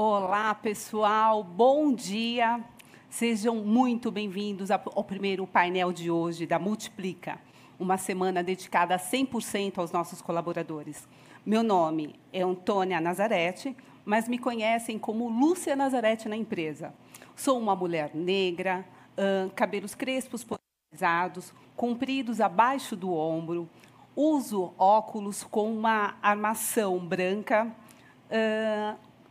Olá, pessoal, bom dia. Sejam muito bem-vindos ao primeiro painel de hoje da Multiplica, uma semana dedicada 100% aos nossos colaboradores. Meu nome é Antônia Nazarete, mas me conhecem como Lúcia Nazarete na empresa. Sou uma mulher negra, cabelos crespos polarizados, compridos abaixo do ombro, uso óculos com uma armação branca,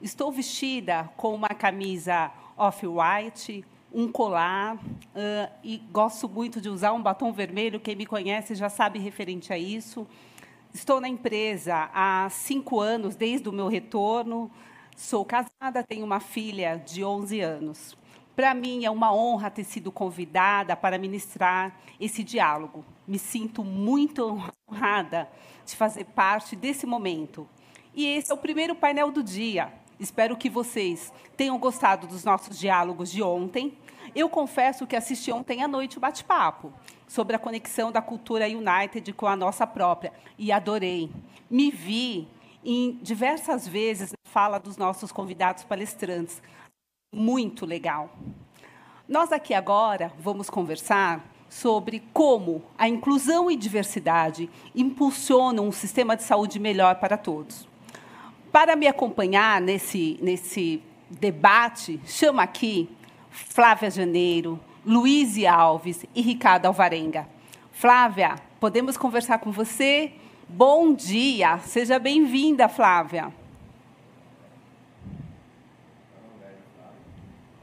estou vestida com uma camisa off-white, um colar, uh, e gosto muito de usar um batom vermelho. Quem me conhece já sabe referente a isso. Estou na empresa há cinco anos, desde o meu retorno. Sou casada, tenho uma filha de 11 anos. Para mim é uma honra ter sido convidada para ministrar esse diálogo. Me sinto muito honrada de fazer parte desse momento. E esse é o primeiro painel do dia. Espero que vocês tenham gostado dos nossos diálogos de ontem. Eu confesso que assisti ontem à noite o bate-papo sobre a conexão da cultura United com a nossa própria e adorei. Me vi em diversas vezes na fala dos nossos convidados palestrantes. Muito legal. Nós aqui agora vamos conversar sobre como a inclusão e diversidade impulsionam um sistema de saúde melhor para todos. Para me acompanhar nesse, nesse debate, chamo aqui Flávia Janeiro, Luiz Alves e Ricardo Alvarenga. Flávia, podemos conversar com você? Bom dia, seja bem-vinda, Flávia.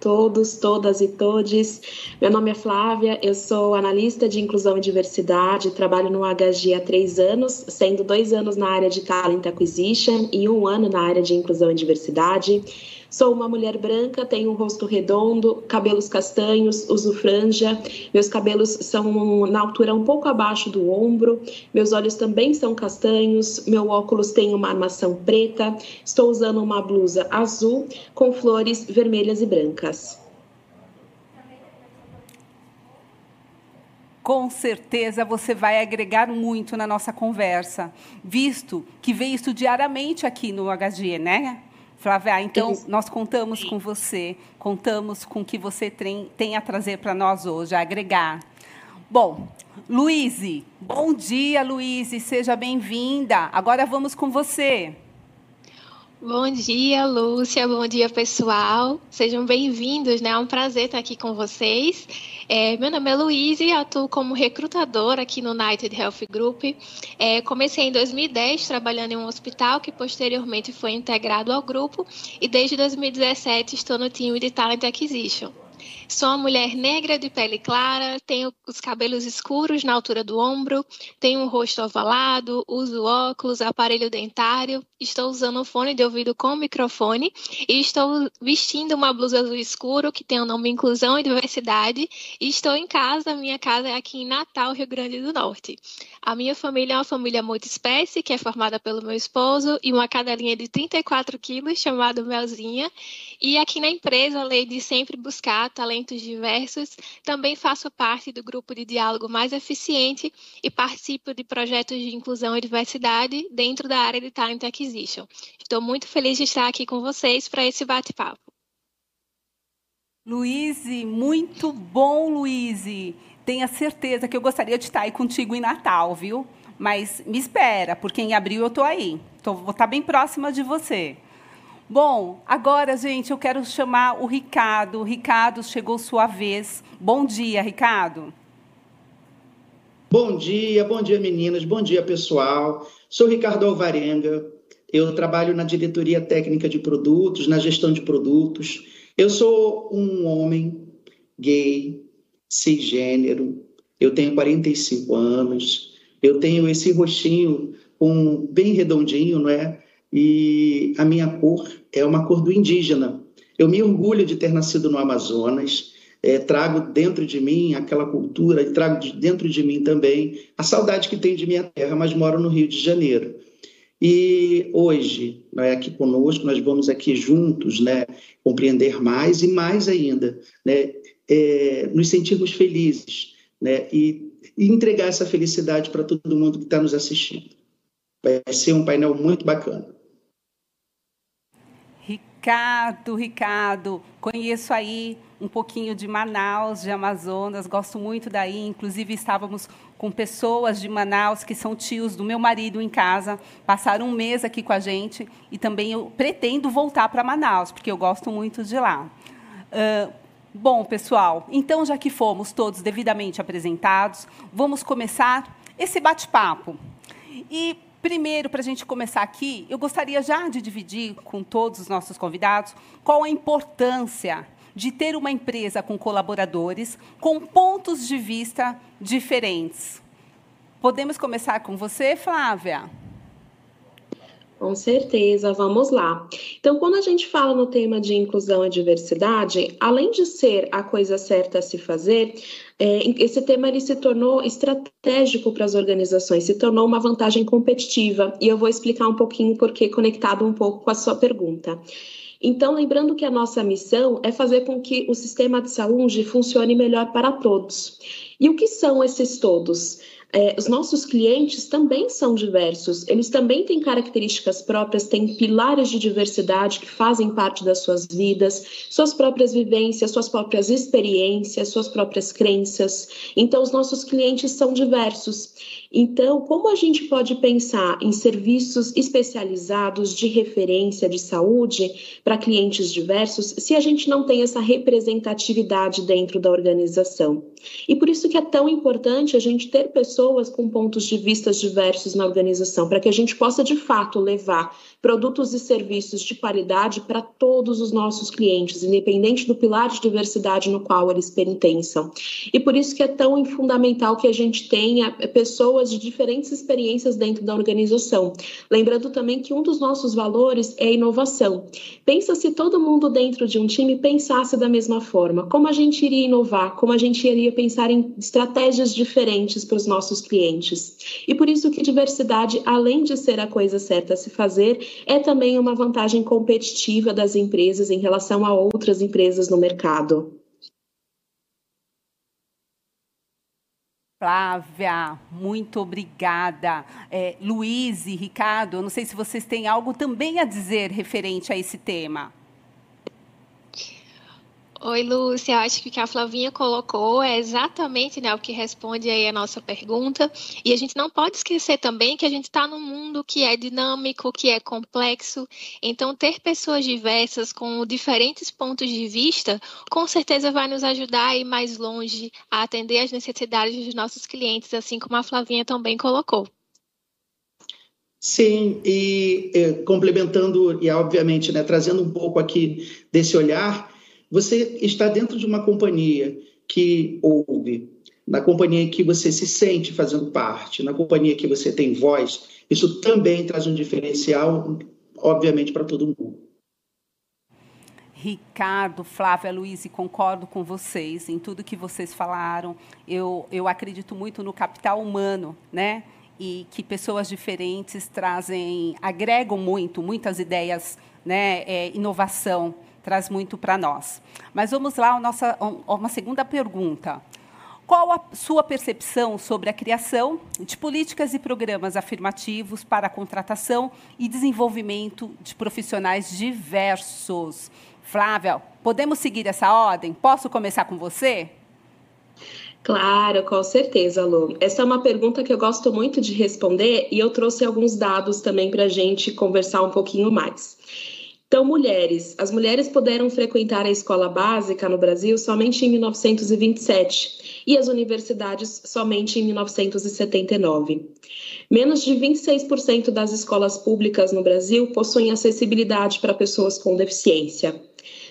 Todos, todas e todes. Meu nome é Flávia, eu sou analista de inclusão e diversidade, trabalho no HG há três anos, sendo dois anos na área de Talent Acquisition e um ano na área de inclusão e diversidade. Sou uma mulher branca, tenho um rosto redondo, cabelos castanhos, uso franja. Meus cabelos são na altura um pouco abaixo do ombro. Meus olhos também são castanhos. Meu óculos tem uma armação preta. Estou usando uma blusa azul com flores vermelhas e brancas. com certeza você vai agregar muito na nossa conversa, visto que vê isso diariamente aqui no HG, né? Flávia, então Isso. nós contamos com você, contamos com o que você tem, tem a trazer para nós hoje, a agregar. Bom, Luíse, bom dia, Luíse, seja bem-vinda. Agora vamos com você. Bom dia, Lúcia. Bom dia, pessoal. Sejam bem-vindos, né? É um prazer estar aqui com vocês. É, meu nome é Luíse, atuo como recrutadora aqui no United Health Group. É, comecei em 2010 trabalhando em um hospital que posteriormente foi integrado ao grupo e desde 2017 estou no time de Talent Acquisition. Sou uma mulher negra de pele clara, tenho os cabelos escuros na altura do ombro, tenho um rosto ovalado, uso óculos, aparelho dentário, estou usando um fone de ouvido com microfone e estou vestindo uma blusa azul escuro que tem o nome Inclusão e Diversidade e estou em casa, minha casa é aqui em Natal, Rio Grande do Norte. A minha família é uma família multiespécie, que é formada pelo meu esposo e uma cadelinha de 34 quilos chamada Melzinha. E aqui na empresa, além de sempre buscar talentos diversos, também faço parte do grupo de diálogo mais eficiente e participo de projetos de inclusão e diversidade dentro da área de Talent Acquisition. Estou muito feliz de estar aqui com vocês para esse bate-papo. Luíse, muito bom, Luíse tenha certeza que eu gostaria de estar aí contigo em Natal, viu? Mas me espera, porque em abril eu estou aí. Tô, vou estar bem próxima de você. Bom, agora, gente, eu quero chamar o Ricardo. Ricardo, chegou sua vez. Bom dia, Ricardo. Bom dia, bom dia, meninas. Bom dia, pessoal. Sou Ricardo Alvarenga. Eu trabalho na diretoria técnica de produtos, na gestão de produtos. Eu sou um homem gay, cisgênero, eu tenho 45 anos, eu tenho esse rostinho um, bem redondinho, não é? E a minha cor é uma cor do indígena. Eu me orgulho de ter nascido no Amazonas, é, trago dentro de mim aquela cultura e trago de, dentro de mim também a saudade que tenho de minha terra, mas moro no Rio de Janeiro. E hoje, né, aqui conosco, nós vamos aqui juntos né, compreender mais e mais ainda, né, é, nos sentirmos felizes né, e, e entregar essa felicidade para todo mundo que está nos assistindo. Vai ser um painel muito bacana. Ricardo, Ricardo, conheço aí um pouquinho de Manaus, de Amazonas, gosto muito daí. Inclusive, estávamos com pessoas de Manaus que são tios do meu marido em casa, passaram um mês aqui com a gente e também eu pretendo voltar para Manaus, porque eu gosto muito de lá. Uh, bom, pessoal, então, já que fomos todos devidamente apresentados, vamos começar esse bate-papo. E Primeiro, para a gente começar aqui, eu gostaria já de dividir com todos os nossos convidados qual a importância de ter uma empresa com colaboradores com pontos de vista diferentes. Podemos começar com você, Flávia? Com certeza, vamos lá. Então, quando a gente fala no tema de inclusão e diversidade, além de ser a coisa certa a se fazer, esse tema ele se tornou estratégico para as organizações, se tornou uma vantagem competitiva, e eu vou explicar um pouquinho porque conectado um pouco com a sua pergunta. Então, lembrando que a nossa missão é fazer com que o sistema de saúde funcione melhor para todos. E o que são esses todos? É, os nossos clientes também são diversos, eles também têm características próprias, têm pilares de diversidade que fazem parte das suas vidas, suas próprias vivências, suas próprias experiências, suas próprias crenças. Então, os nossos clientes são diversos. Então, como a gente pode pensar em serviços especializados de referência de saúde para clientes diversos se a gente não tem essa representatividade dentro da organização? E por isso que é tão importante a gente ter pessoas com pontos de vista diversos na organização, para que a gente possa de fato levar produtos e serviços de qualidade para todos os nossos clientes, independente do pilar de diversidade no qual eles pertencem. E por isso que é tão fundamental que a gente tenha pessoas de diferentes experiências dentro da organização. Lembrando também que um dos nossos valores é a inovação. Pensa se todo mundo dentro de um time pensasse da mesma forma, como a gente iria inovar, como a gente iria pensar em estratégias diferentes para os nossos clientes. E por isso que diversidade, além de ser a coisa certa a se fazer, é também uma vantagem competitiva das empresas em relação a outras empresas no mercado. Flávia, muito obrigada. É, Luiz e Ricardo, eu não sei se vocês têm algo também a dizer referente a esse tema. Oi, Lúcia. Acho que o que a Flavinha colocou é exatamente né, o que responde aí a nossa pergunta. E a gente não pode esquecer também que a gente está num mundo que é dinâmico, que é complexo. Então, ter pessoas diversas com diferentes pontos de vista, com certeza vai nos ajudar a ir mais longe, a atender às necessidades dos nossos clientes, assim como a Flavinha também colocou. Sim, e, e complementando e obviamente né, trazendo um pouco aqui desse olhar, você está dentro de uma companhia que ouve, na companhia que você se sente fazendo parte, na companhia que você tem voz, isso também traz um diferencial, obviamente, para todo mundo. Ricardo, Flávia, Luiz, concordo com vocês em tudo que vocês falaram. Eu, eu acredito muito no capital humano, né? E que pessoas diferentes trazem, agregam muito, muitas ideias, né? É, inovação traz muito para nós. Mas vamos lá, a nossa, uma segunda pergunta. Qual a sua percepção sobre a criação de políticas e programas afirmativos para a contratação e desenvolvimento de profissionais diversos? Flávia, podemos seguir essa ordem? Posso começar com você? Claro, com certeza, Lu. Essa é uma pergunta que eu gosto muito de responder e eu trouxe alguns dados também para a gente conversar um pouquinho mais. Então, mulheres. As mulheres puderam frequentar a escola básica no Brasil somente em 1927 e as universidades somente em 1979. Menos de 26% das escolas públicas no Brasil possuem acessibilidade para pessoas com deficiência.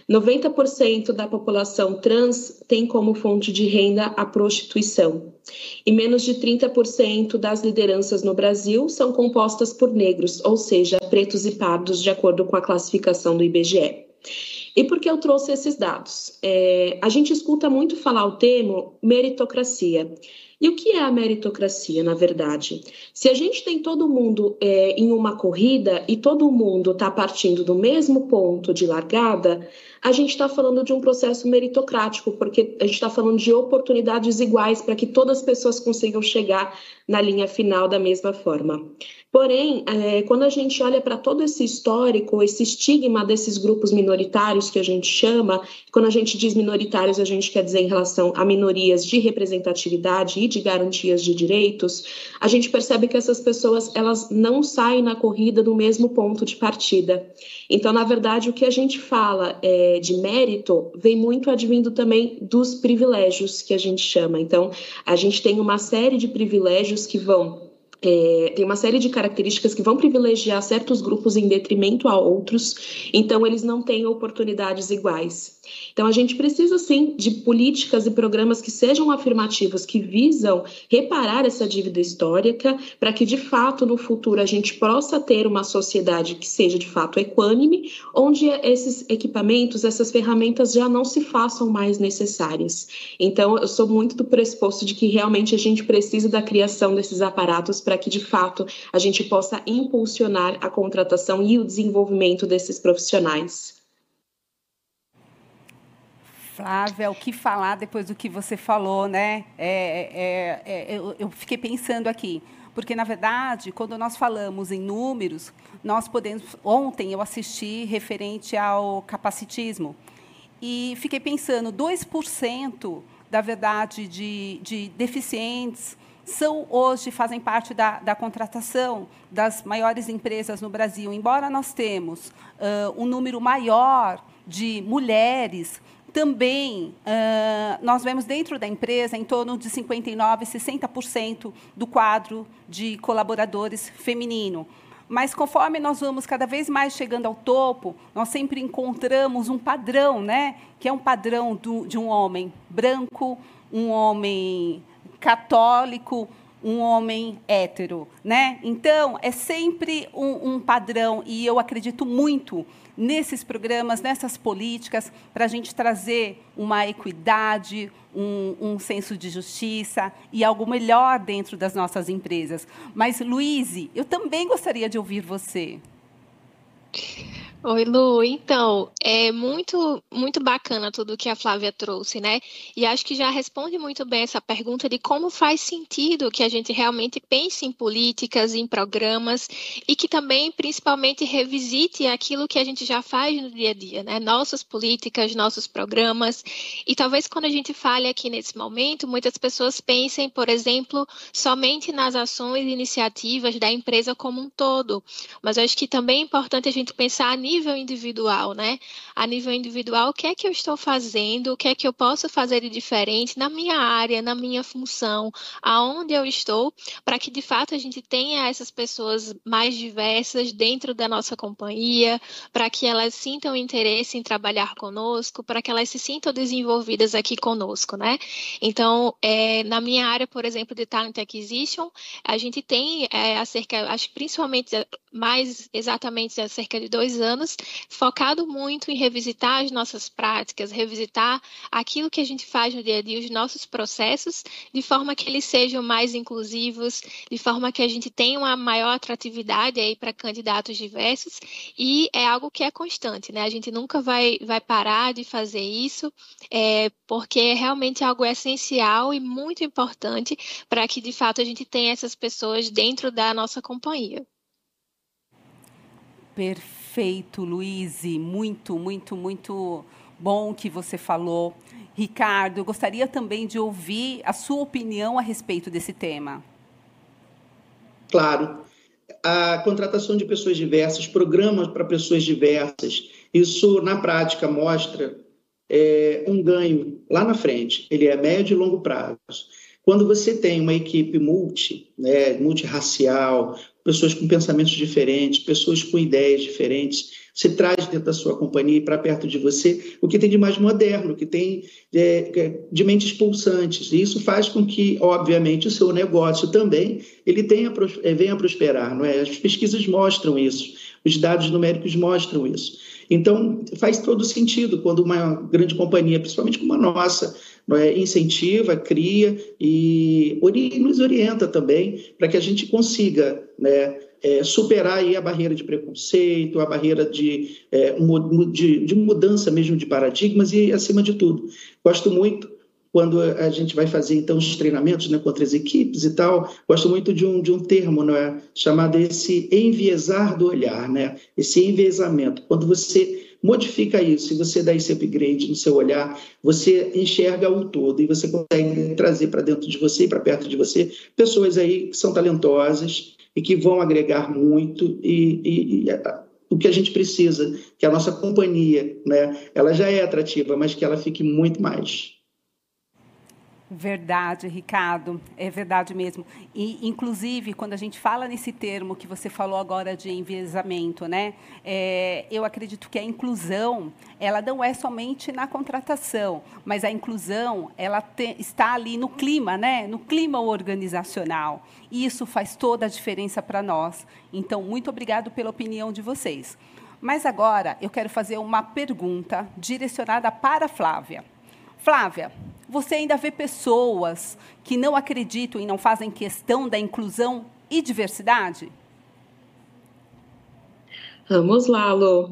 90% da população trans tem como fonte de renda a prostituição. E menos de 30% das lideranças no Brasil são compostas por negros, ou seja, pretos e pardos, de acordo com a classificação do IBGE. E por que eu trouxe esses dados? É, a gente escuta muito falar o termo meritocracia. E o que é a meritocracia, na verdade? Se a gente tem todo mundo é, em uma corrida e todo mundo está partindo do mesmo ponto de largada, a gente está falando de um processo meritocrático, porque a gente está falando de oportunidades iguais para que todas as pessoas consigam chegar na linha final da mesma forma. Porém, é, quando a gente olha para todo esse histórico, esse estigma desses grupos minoritários que a gente chama, quando a gente diz minoritários, a gente quer dizer em relação a minorias de representatividade e de garantias de direitos, a gente percebe que essas pessoas elas não saem na corrida do mesmo ponto de partida. Então, na verdade, o que a gente fala é, de mérito vem muito advindo também dos privilégios que a gente chama. Então, a gente tem uma série de privilégios que vão é, tem uma série de características que vão privilegiar certos grupos em detrimento a outros, então eles não têm oportunidades iguais. Então, a gente precisa, sim, de políticas e programas que sejam afirmativos, que visam reparar essa dívida histórica, para que, de fato, no futuro a gente possa ter uma sociedade que seja, de fato, equânime, onde esses equipamentos, essas ferramentas já não se façam mais necessárias. Então, eu sou muito do pressuposto de que realmente a gente precisa da criação desses aparatos para que, de fato, a gente possa impulsionar a contratação e o desenvolvimento desses profissionais. Flávia, o que falar depois do que você falou, né? É, é, é, eu, eu fiquei pensando aqui, porque na verdade, quando nós falamos em números, nós podemos. Ontem eu assisti referente ao capacitismo e fiquei pensando, 2% da verdade de, de deficientes são hoje fazem parte da, da, contratação das maiores empresas no Brasil. Embora nós temos uh, um número maior de mulheres também, uh, nós vemos dentro da empresa em torno de 59%, 60% do quadro de colaboradores feminino. Mas conforme nós vamos cada vez mais chegando ao topo, nós sempre encontramos um padrão, né? que é um padrão do, de um homem branco, um homem católico, um homem hétero. Né? Então, é sempre um, um padrão, e eu acredito muito nesses programas, nessas políticas, para a gente trazer uma equidade, um, um, senso de justiça e algo melhor dentro das nossas empresas. Mas, Luíse, eu também gostaria de ouvir você. Oi, Lu. Então, é muito, muito bacana tudo que a Flávia trouxe, né? E acho que já responde muito bem essa pergunta de como faz sentido que a gente realmente pense em políticas, em programas e que também, principalmente, revisite aquilo que a gente já faz no dia a dia, né? Nossas políticas, nossos programas. E talvez quando a gente fale aqui nesse momento, muitas pessoas pensem, por exemplo, somente nas ações e iniciativas da empresa como um todo. Mas acho que também é importante a gente pensar a nível individual, né? A nível individual, o que é que eu estou fazendo, o que é que eu posso fazer de diferente na minha área, na minha função, aonde eu estou, para que de fato a gente tenha essas pessoas mais diversas dentro da nossa companhia, para que elas sintam interesse em trabalhar conosco, para que elas se sintam desenvolvidas aqui conosco, né? Então, é, na minha área, por exemplo, de Talent Acquisition, a gente tem é, acerca, acho principalmente mais exatamente há cerca de dois anos, focado muito em revisitar as nossas práticas, revisitar aquilo que a gente faz no dia a dia, os nossos processos, de forma que eles sejam mais inclusivos, de forma que a gente tenha uma maior atratividade aí para candidatos diversos, e é algo que é constante, né? A gente nunca vai, vai parar de fazer isso, é, porque é realmente algo essencial e muito importante para que, de fato, a gente tenha essas pessoas dentro da nossa companhia. Perfeito Perfeito, Luiz. Muito, muito, muito bom que você falou. Ricardo, eu gostaria também de ouvir a sua opinião a respeito desse tema. Claro. A contratação de pessoas diversas, programas para pessoas diversas, isso na prática mostra é, um ganho lá na frente. Ele é médio e longo prazo. Quando você tem uma equipe multi, né, multirracial, pessoas com pensamentos diferentes, pessoas com ideias diferentes. Você traz dentro da sua companhia para perto de você o que tem de mais moderno, o que tem é, é, de mentes pulsantes. E isso faz com que, obviamente, o seu negócio também ele tenha, é, venha a prosperar. Não é? As pesquisas mostram isso. Os dados numéricos mostram isso. Então, faz todo sentido quando uma grande companhia, principalmente como a nossa, é, incentiva, cria e nos orienta também para que a gente consiga né, é, superar aí a barreira de preconceito, a barreira de, é, de, de mudança mesmo de paradigmas e, acima de tudo, gosto muito quando a gente vai fazer então os treinamentos né, contra as equipes e tal, gosto muito de um, de um termo é chamado esse enviesar do olhar, né? esse enviesamento. Quando você modifica isso e você dá esse upgrade no seu olhar, você enxerga o todo e você consegue trazer para dentro de você e para perto de você pessoas aí que são talentosas e que vão agregar muito e, e, e o que a gente precisa, que a nossa companhia, né, ela já é atrativa, mas que ela fique muito mais. Verdade, Ricardo, é verdade mesmo. E, inclusive, quando a gente fala nesse termo que você falou agora de enviesamento, né? É, eu acredito que a inclusão, ela não é somente na contratação, mas a inclusão, ela te, está ali no clima, né? No clima organizacional. E isso faz toda a diferença para nós. Então, muito obrigado pela opinião de vocês. Mas agora eu quero fazer uma pergunta direcionada para a Flávia. Flávia, você ainda vê pessoas que não acreditam e não fazem questão da inclusão e diversidade? Vamos lá, Lô.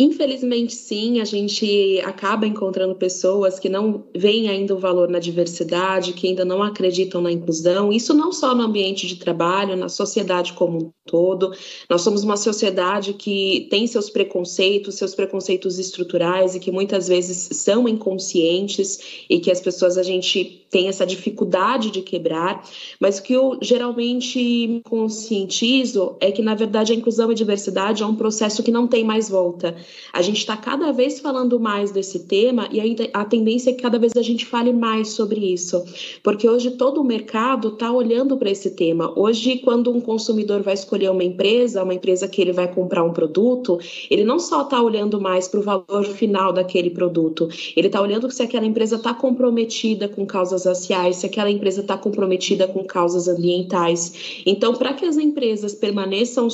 Infelizmente, sim, a gente acaba encontrando pessoas que não veem ainda o valor na diversidade, que ainda não acreditam na inclusão. Isso não só no ambiente de trabalho, na sociedade como um todo. Nós somos uma sociedade que tem seus preconceitos, seus preconceitos estruturais e que muitas vezes são inconscientes e que as pessoas a gente tem essa dificuldade de quebrar. Mas o que eu geralmente conscientizo é que, na verdade, a inclusão e diversidade é um processo que não tem mais volta. A gente está cada vez falando mais desse tema e a, a tendência é que cada vez a gente fale mais sobre isso, porque hoje todo o mercado está olhando para esse tema. Hoje, quando um consumidor vai escolher uma empresa, uma empresa que ele vai comprar um produto, ele não só está olhando mais para o valor final daquele produto, ele está olhando se aquela empresa está comprometida com causas raciais, se aquela empresa está comprometida com causas ambientais. Então, para que as empresas permaneçam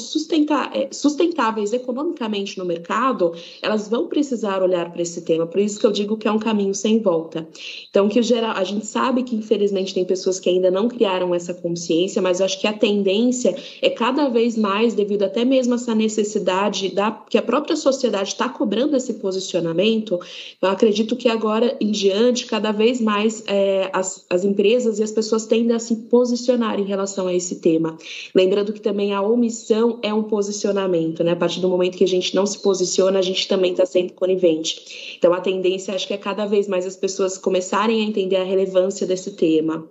é, sustentáveis economicamente no mercado, elas vão precisar olhar para esse tema. Por isso que eu digo que é um caminho sem volta. Então, que geral, a gente sabe que infelizmente tem pessoas que ainda não criaram essa consciência, mas eu acho que a tendência é cada vez mais, devido até mesmo a essa necessidade da que a própria sociedade está cobrando esse posicionamento. Eu acredito que agora em diante, cada vez mais é, as, as empresas e as pessoas tendem a se posicionar em relação a esse tema. Lembrando que também a omissão é um posicionamento, né? A partir do momento que a gente não se posiciona a gente também está sendo conivente. Então, a tendência, acho que é cada vez mais as pessoas começarem a entender a relevância desse tema.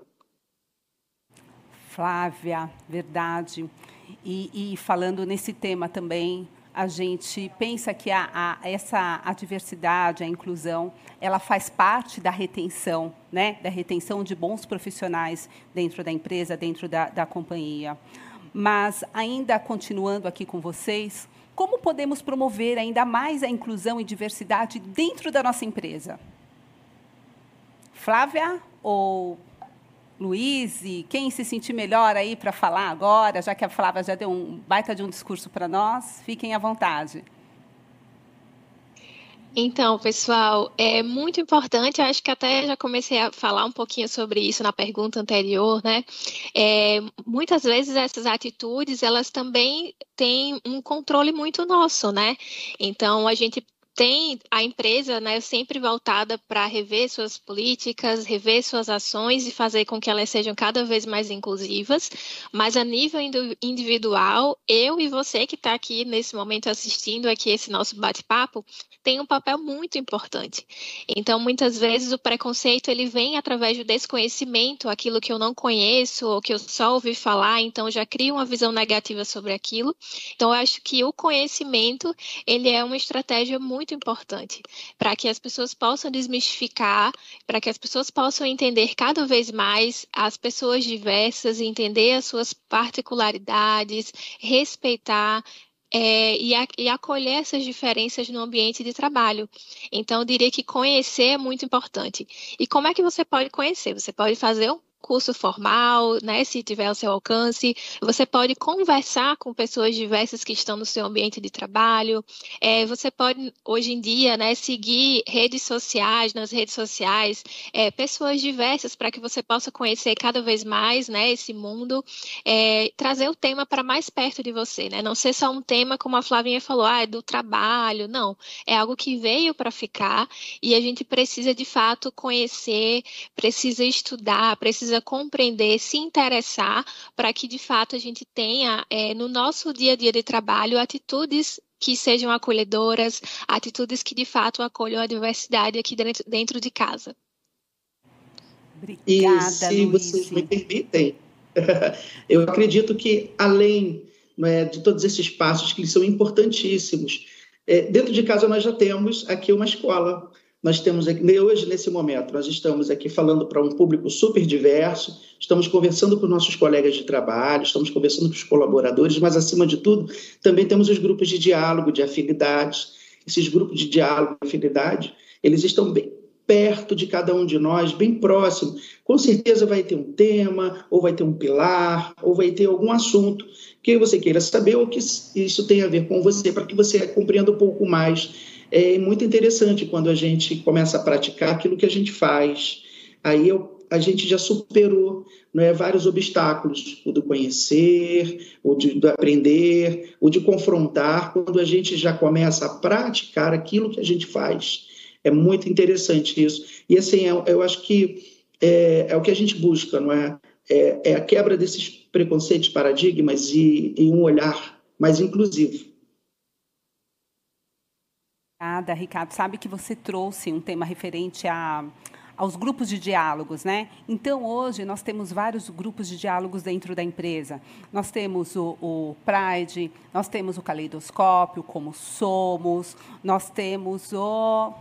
Flávia, verdade. E, e falando nesse tema também, a gente pensa que a, a, essa a diversidade, a inclusão, ela faz parte da retenção, né? da retenção de bons profissionais dentro da empresa, dentro da, da companhia. Mas, ainda continuando aqui com vocês, como podemos promover ainda mais a inclusão e diversidade dentro da nossa empresa? Flávia ou Luiz, quem se sentir melhor aí para falar agora, já que a Flávia já deu um baita de um discurso para nós, fiquem à vontade. Então, pessoal, é muito importante, acho que até já comecei a falar um pouquinho sobre isso na pergunta anterior, né? É, muitas vezes essas atitudes, elas também têm um controle muito nosso, né? Então, a gente tem a empresa né, sempre voltada para rever suas políticas, rever suas ações e fazer com que elas sejam cada vez mais inclusivas, mas a nível individual, eu e você que está aqui nesse momento assistindo aqui esse nosso bate-papo, tem um papel muito importante. Então, muitas vezes o preconceito ele vem através do desconhecimento, aquilo que eu não conheço ou que eu só ouvi falar, então já crio uma visão negativa sobre aquilo. Então, eu acho que o conhecimento ele é uma estratégia muito muito importante para que as pessoas possam desmistificar, para que as pessoas possam entender cada vez mais as pessoas diversas, entender as suas particularidades, respeitar, é, e, a, e, acolher essas diferenças no ambiente de trabalho. Então, eu diria que conhecer é muito importante. E como é que você pode conhecer? Você pode fazer um curso formal, né, se tiver ao seu alcance. Você pode conversar com pessoas diversas que estão no seu ambiente de trabalho. É, você pode, hoje em dia, né, seguir redes sociais, nas redes sociais, é, pessoas diversas para que você possa conhecer cada vez mais né, esse mundo, é, trazer o tema para mais perto de você. Né? Não ser só um tema, como a Flavinha falou, ah, é do trabalho. Não, é algo que veio para ficar e a gente precisa, de fato, conhecer, precisa estudar, precisa precisa compreender, se interessar, para que de fato a gente tenha é, no nosso dia a dia de trabalho atitudes que sejam acolhedoras, atitudes que de fato acolham a diversidade aqui dentro, dentro de casa. Obrigada, e se Luiz. vocês me permitem, eu acredito que além é, de todos esses passos que são importantíssimos, é, dentro de casa nós já temos aqui uma escola nós temos aqui, hoje, nesse momento, nós estamos aqui falando para um público super diverso, estamos conversando com nossos colegas de trabalho, estamos conversando com os colaboradores, mas, acima de tudo, também temos os grupos de diálogo, de afinidades. Esses grupos de diálogo e afinidade, eles estão bem perto de cada um de nós, bem próximo. Com certeza vai ter um tema, ou vai ter um pilar, ou vai ter algum assunto que você queira saber ou que isso tem a ver com você, para que você compreenda um pouco mais é muito interessante quando a gente começa a praticar aquilo que a gente faz. Aí eu, a gente já superou não é, vários obstáculos, o do conhecer, o de, do aprender, o de confrontar, quando a gente já começa a praticar aquilo que a gente faz. É muito interessante isso. E assim, eu, eu acho que é, é, o que a gente busca, não é? É, é a quebra desses preconceitos, paradigmas e, e um olhar mais inclusivo. Obrigada, Ricardo. Sabe que você trouxe um tema referente a, aos grupos de diálogos, né? Então, hoje, nós temos vários grupos de diálogos dentro da empresa. Nós temos o, o Pride, nós temos o Caleidoscópio, como Somos, nós temos o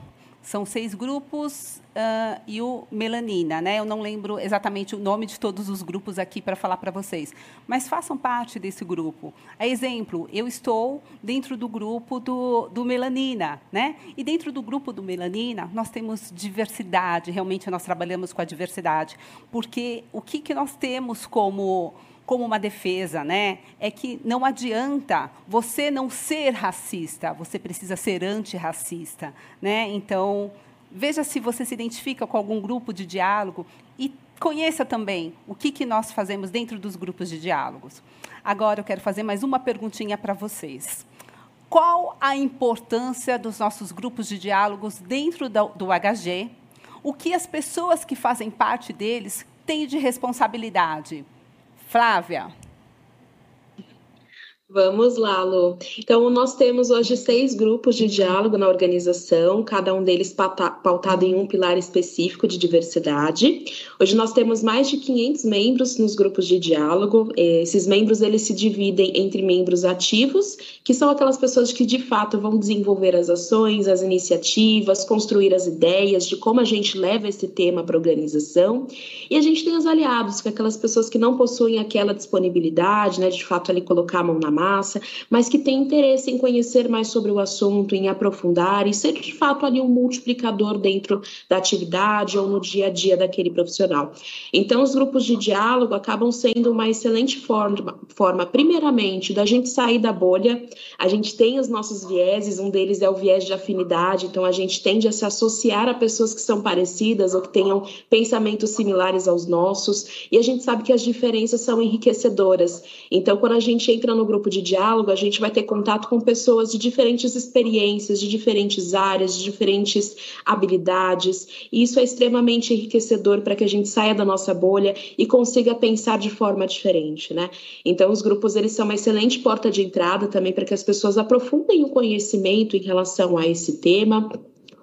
são seis grupos uh, e o Melanina, né? Eu não lembro exatamente o nome de todos os grupos aqui para falar para vocês, mas façam parte desse grupo. A exemplo, eu estou dentro do grupo do, do Melanina, né? E dentro do grupo do Melanina, nós temos diversidade, realmente nós trabalhamos com a diversidade, porque o que, que nós temos como como uma defesa, né? É que não adianta você não ser racista, você precisa ser antirracista, né? Então, veja se você se identifica com algum grupo de diálogo e conheça também o que, que nós fazemos dentro dos grupos de diálogos. Agora eu quero fazer mais uma perguntinha para vocês. Qual a importância dos nossos grupos de diálogos dentro do, do HG? O que as pessoas que fazem parte deles têm de responsabilidade? Flávia. Vamos lá, Lu. Então, nós temos hoje seis grupos de diálogo na organização, cada um deles pautado em um pilar específico de diversidade. Hoje nós temos mais de 500 membros nos grupos de diálogo. Esses membros eles se dividem entre membros ativos, que são aquelas pessoas que de fato vão desenvolver as ações, as iniciativas, construir as ideias de como a gente leva esse tema para a organização. E a gente tem os aliados, que é aquelas pessoas que não possuem aquela disponibilidade, né, de fato ali colocar a mão na massa massa, mas que tem interesse em conhecer mais sobre o assunto, em aprofundar e ser de fato ali um multiplicador dentro da atividade ou no dia a dia daquele profissional. Então, os grupos de diálogo acabam sendo uma excelente forma, forma primeiramente, da gente sair da bolha. A gente tem os nossos vieses, um deles é o viés de afinidade, então a gente tende a se associar a pessoas que são parecidas ou que tenham pensamentos similares aos nossos, e a gente sabe que as diferenças são enriquecedoras. Então, quando a gente entra no grupo de diálogo, a gente vai ter contato com pessoas de diferentes experiências, de diferentes áreas, de diferentes habilidades. E isso é extremamente enriquecedor para que a gente saia da nossa bolha e consiga pensar de forma diferente, né? Então, os grupos eles são uma excelente porta de entrada também para que as pessoas aprofundem o conhecimento em relação a esse tema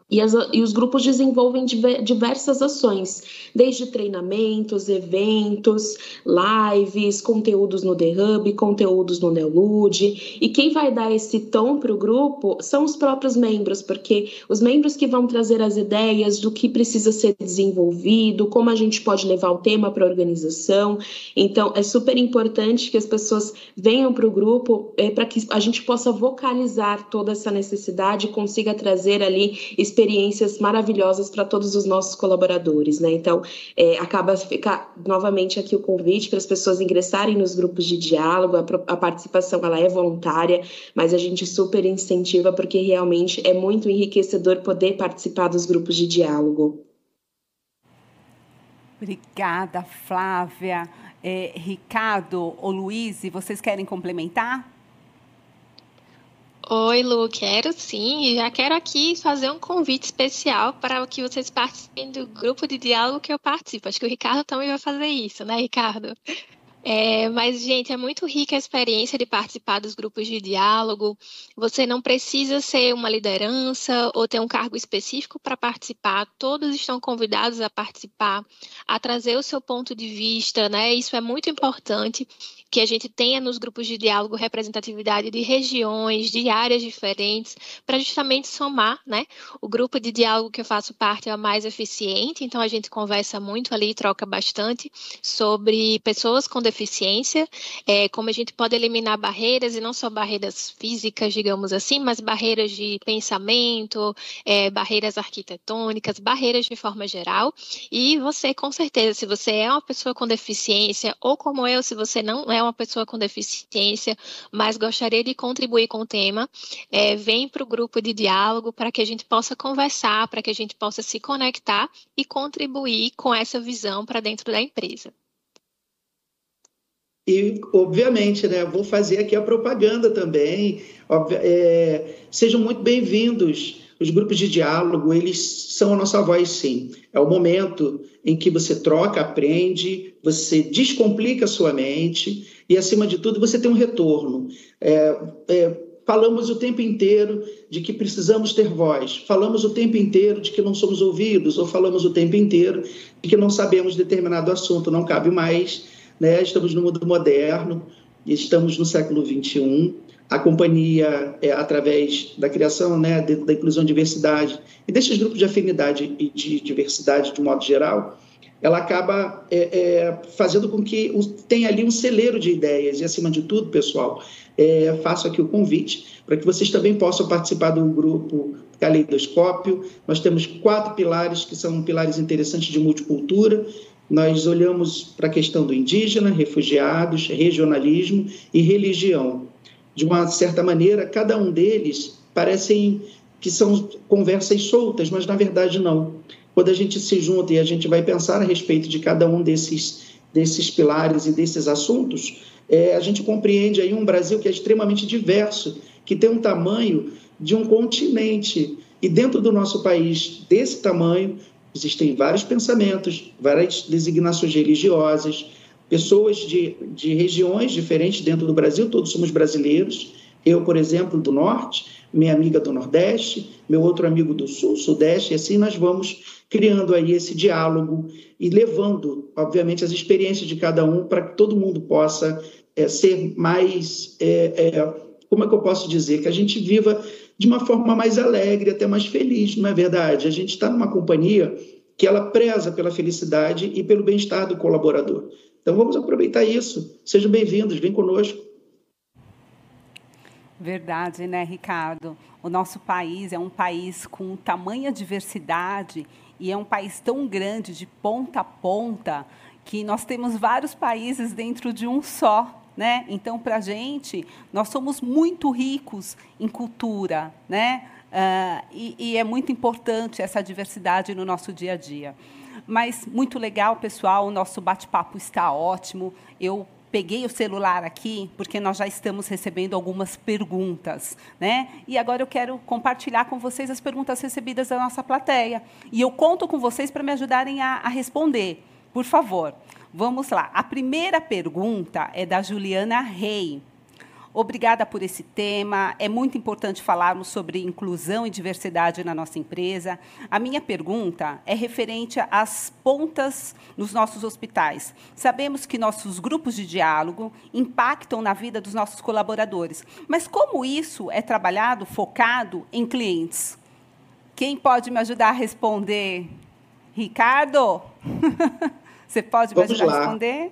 e, as, e, os grupos desenvolvem diversas ações, desde treinamentos, eventos, lives, conteúdos no The Hub, conteúdos no Neolude. E quem vai dar esse tom para o grupo são os próprios membros, porque os membros que vão trazer as ideias do que precisa ser desenvolvido, como a gente pode levar o tema para a organização. Então, é super importante que as pessoas venham para o grupo é, para que a gente possa vocalizar toda essa necessidade e consiga trazer ali experiências experiências maravilhosas para todos os nossos colaboradores, né? Então, é, acaba ficar novamente aqui o convite para as pessoas ingressarem nos grupos de diálogo, a, a participação ela é voluntária, mas a gente super incentiva porque realmente é muito enriquecedor poder participar dos grupos de diálogo. Obrigada, Flávia. É, Ricardo ou Luiz, vocês querem complementar? Oi, Lu, quero sim. Já quero aqui fazer um convite especial para que vocês participem do grupo de diálogo que eu participo. Acho que o Ricardo também vai fazer isso, né, Ricardo? É, mas, gente, é muito rica a experiência de participar dos grupos de diálogo. Você não precisa ser uma liderança ou ter um cargo específico para participar. Todos estão convidados a participar, a trazer o seu ponto de vista, né? Isso é muito importante que a gente tenha nos grupos de diálogo representatividade de regiões, de áreas diferentes, para justamente somar, né? O grupo de diálogo que eu faço parte é o mais eficiente, então a gente conversa muito ali, troca bastante sobre pessoas com deficiência, é, como a gente pode eliminar barreiras, e não só barreiras físicas, digamos assim, mas barreiras de pensamento, é, barreiras arquitetônicas, barreiras de forma geral. E você, com certeza, se você é uma pessoa com deficiência, ou como eu, se você não é é uma pessoa com deficiência, mas gostaria de contribuir com o tema, é, vem para o grupo de diálogo para que a gente possa conversar, para que a gente possa se conectar e contribuir com essa visão para dentro da empresa. E, obviamente, né, vou fazer aqui a propaganda também. É, sejam muito bem-vindos os grupos de diálogo, eles são a nossa voz, sim. É o momento em que você troca, aprende, você descomplica a sua mente e, acima de tudo, você tem um retorno. É, é, falamos o tempo inteiro de que precisamos ter voz, falamos o tempo inteiro de que não somos ouvidos, ou falamos o tempo inteiro de que não sabemos determinado assunto, não cabe mais. Né? Estamos no mundo moderno, estamos no século XXI a companhia, é, através da criação, né, da inclusão e diversidade, e desses grupos de afinidade e de diversidade de modo geral, ela acaba é, é, fazendo com que tenha ali um celeiro de ideias. E, acima de tudo, pessoal, é, faço aqui o convite para que vocês também possam participar do grupo Caleidoscópio. Nós temos quatro pilares que são pilares interessantes de multicultura. Nós olhamos para a questão do indígena, refugiados, regionalismo e religião de uma certa maneira, cada um deles parecem que são conversas soltas, mas na verdade não. Quando a gente se junta e a gente vai pensar a respeito de cada um desses, desses pilares e desses assuntos, é, a gente compreende aí um Brasil que é extremamente diverso, que tem um tamanho de um continente. E dentro do nosso país, desse tamanho, existem vários pensamentos, várias designações religiosas, pessoas de, de regiões diferentes dentro do Brasil, todos somos brasileiros. Eu, por exemplo, do Norte, minha amiga do Nordeste, meu outro amigo do Sul, Sudeste, e assim nós vamos criando aí esse diálogo e levando, obviamente, as experiências de cada um para que todo mundo possa é, ser mais, é, é, como é que eu posso dizer, que a gente viva de uma forma mais alegre, até mais feliz, não é verdade? A gente está numa companhia que ela preza pela felicidade e pelo bem-estar do colaborador. Então vamos aproveitar isso. Sejam bem-vindos, vem conosco. Verdade, né, Ricardo? O nosso país é um país com tamanha diversidade e é um país tão grande, de ponta a ponta, que nós temos vários países dentro de um só. Né? Então, para a gente, nós somos muito ricos em cultura, né? Uh, e, e é muito importante essa diversidade no nosso dia a dia. Mas muito legal, pessoal, o nosso bate-papo está ótimo. Eu peguei o celular aqui porque nós já estamos recebendo algumas perguntas, né? E agora eu quero compartilhar com vocês as perguntas recebidas da nossa plateia. E eu conto com vocês para me ajudarem a, a responder. Por favor, vamos lá. A primeira pergunta é da Juliana Rei. Obrigada por esse tema. É muito importante falarmos sobre inclusão e diversidade na nossa empresa. A minha pergunta é referente às pontas nos nossos hospitais. Sabemos que nossos grupos de diálogo impactam na vida dos nossos colaboradores, mas como isso é trabalhado focado em clientes? Quem pode me ajudar a responder? Ricardo? Você pode me Vamos ajudar lá. a responder?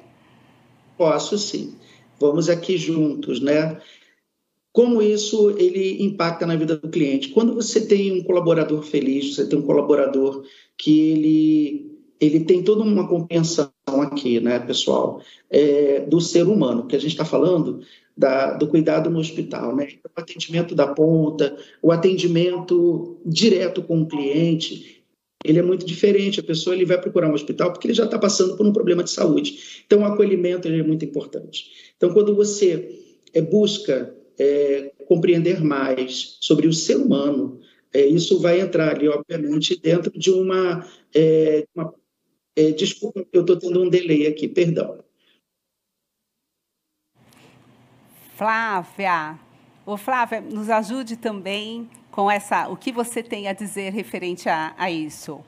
Posso sim. Vamos aqui juntos, né? como isso ele impacta na vida do cliente. Quando você tem um colaborador feliz, você tem um colaborador que ele, ele tem toda uma compreensão aqui, né, pessoal, é, do ser humano, que a gente está falando da, do cuidado no hospital, né? Então, o atendimento da ponta, o atendimento direto com o cliente, ele é muito diferente. A pessoa ele vai procurar um hospital porque ele já está passando por um problema de saúde. Então, o acolhimento é muito importante. Então, quando você é, busca é, compreender mais sobre o ser humano, é, isso vai entrar ali, obviamente, dentro de uma. Uma desculpa, eu estou tendo um delay aqui, perdão. Flávia, ô Flávia, nos ajude também com essa, o que você tem a dizer referente a, a isso.